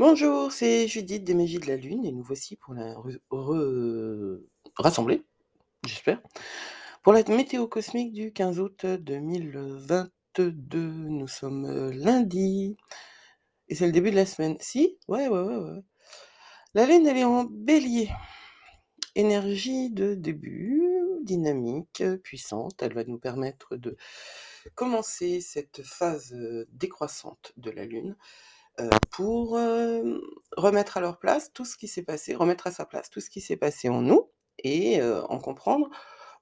Bonjour, c'est Judith des Magies de la Lune et nous voici pour la rassembler, j'espère, pour la météo cosmique du 15 août 2022. Nous sommes euh, lundi et c'est le début de la semaine. Si? Ouais, ouais, ouais, ouais. La Lune, elle est en bélier. Énergie de début, dynamique, puissante. Elle va nous permettre de commencer cette phase euh, décroissante de la Lune pour euh, remettre à leur place tout ce qui s'est passé, remettre à sa place tout ce qui s'est passé en nous et euh, en comprendre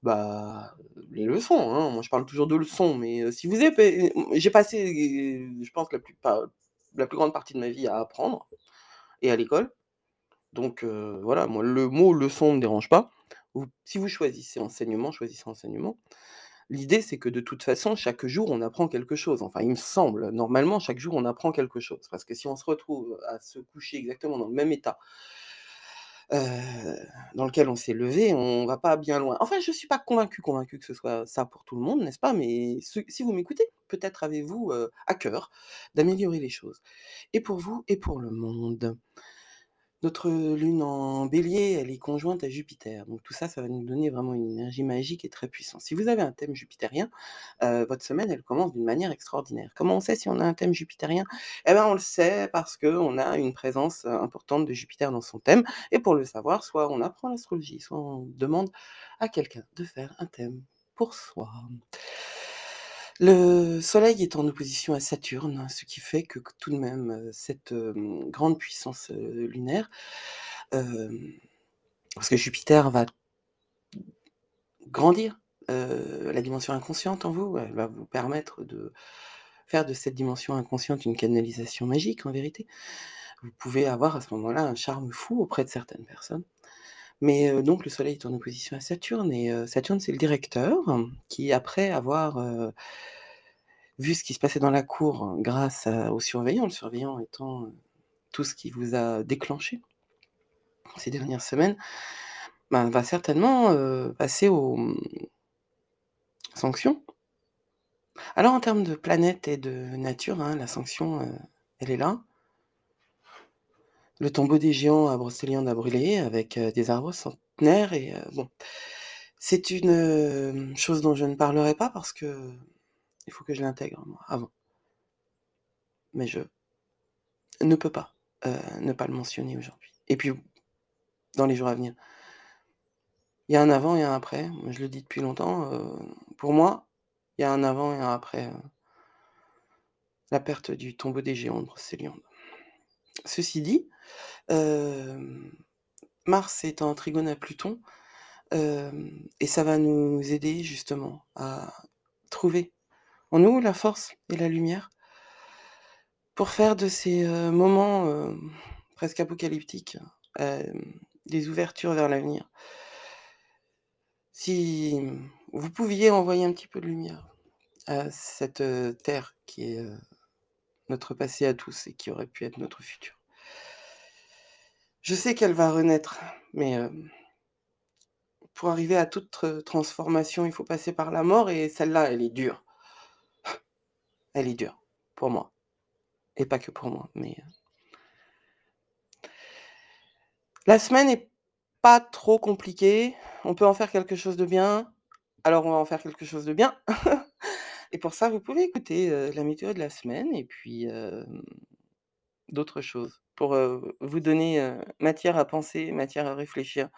bah, les leçons. hein. Moi, je parle toujours de leçons, mais euh, si vous avez, j'ai passé, euh, je pense, la plus, la plus grande partie de ma vie à apprendre et à l'école. Donc euh, voilà, moi, le mot leçon ne me dérange pas. Si vous choisissez enseignement, choisissez enseignement. L'idée, c'est que de toute façon, chaque jour, on apprend quelque chose. Enfin, il me semble, normalement, chaque jour, on apprend quelque chose. Parce que si on se retrouve à se coucher exactement dans le même état euh, dans lequel on s'est levé, on va pas bien loin. Enfin, je suis pas convaincu, convaincu que ce soit ça pour tout le monde, n'est-ce pas? Mais si vous m'écoutez, peut-être avez-vous euh, à cœur d'améliorer les choses. Et pour vous, et pour le monde. Notre lune en bélier, elle est conjointe à Jupiter. Donc tout ça, ça va nous donner vraiment une énergie magique et très puissante. Si vous avez un thème jupitérien, euh, votre semaine, elle commence d'une manière extraordinaire. Comment on sait si on a un thème jupitérien? Eh bien, on le sait parce qu'on a une présence euh, importante de Jupiter dans son thème. Et pour le savoir, soit on apprend l'astrologie, soit on demande à quelqu'un de faire un thème pour soi. Le Soleil est en opposition à Saturne, ce qui fait que tout de même, heu, cette, grande puissance, lunaire, parce que Jupiter va grandir, la dimension inconsciente en vous, elle va vous permettre de faire de cette dimension inconsciente une canalisation magique en vérité. Vous pouvez avoir à ce moment-là un charme fou auprès de certaines personnes. Mais, donc le Soleil est en opposition à Saturne et Saturne, c'est le directeur qui après avoir, vu ce qui se passait dans la cour grâce au surveillant, le surveillant étant, tout ce qui vous a déclenché ces dernières semaines, ben, va certainement, passer aux, mmh, sanctions. Alors en termes de planète et de nature, hein, la sanction, elle est là. Le tombeau des géants à Brocéliande a brûlé avec, des arbres centenaires et bon, c'est une, chose dont je ne parlerai pas parce que il faut que je l'intègre moi avant. Mais je ne peux pas, ne pas le mentionner aujourd'hui et puis dans les jours à venir. Il y a un avant et un après. Je le dis depuis longtemps, pour moi, il y a un avant et un après, la perte du tombeau des géants de Brocéliande. Ceci dit, hem, Mars est en trigone à Pluton, hem et ça va nous aider justement à trouver en nous la force et la lumière pour faire de ces, heu, moments, presque apocalyptiques, des ouvertures vers l'avenir. Si, vous pouviez envoyer un petit peu de lumière à cette, terre qui est, notre passé à tous et qui aurait pu être notre futur. Je sais qu'elle va renaître, mais, hem, pour arriver à toute tr transformation, il faut passer par la mort et celle-là, elle est dure. Elle est dure, pour moi et pas que pour moi, mais, heu la semaine est pas trop compliquée, on peut en faire quelque chose de bien, alors on va en faire quelque chose de bien et pour ça, vous pouvez écouter, la météo de la semaine et puis, d'autres choses pour, vous donner, matière à penser, matière à réfléchir.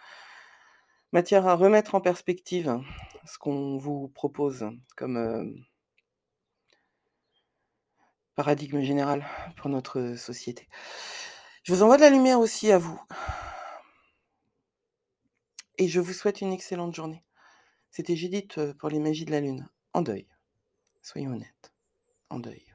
Matière à remettre en perspective ce qu'on vous propose comme, paradigme général pour notre société. Je vous envoie de la lumière aussi à vous et je vous souhaite une excellente journée. C'était Judith, pour les magies de la lune, en deuil. Soyons honnêtes, en deuil.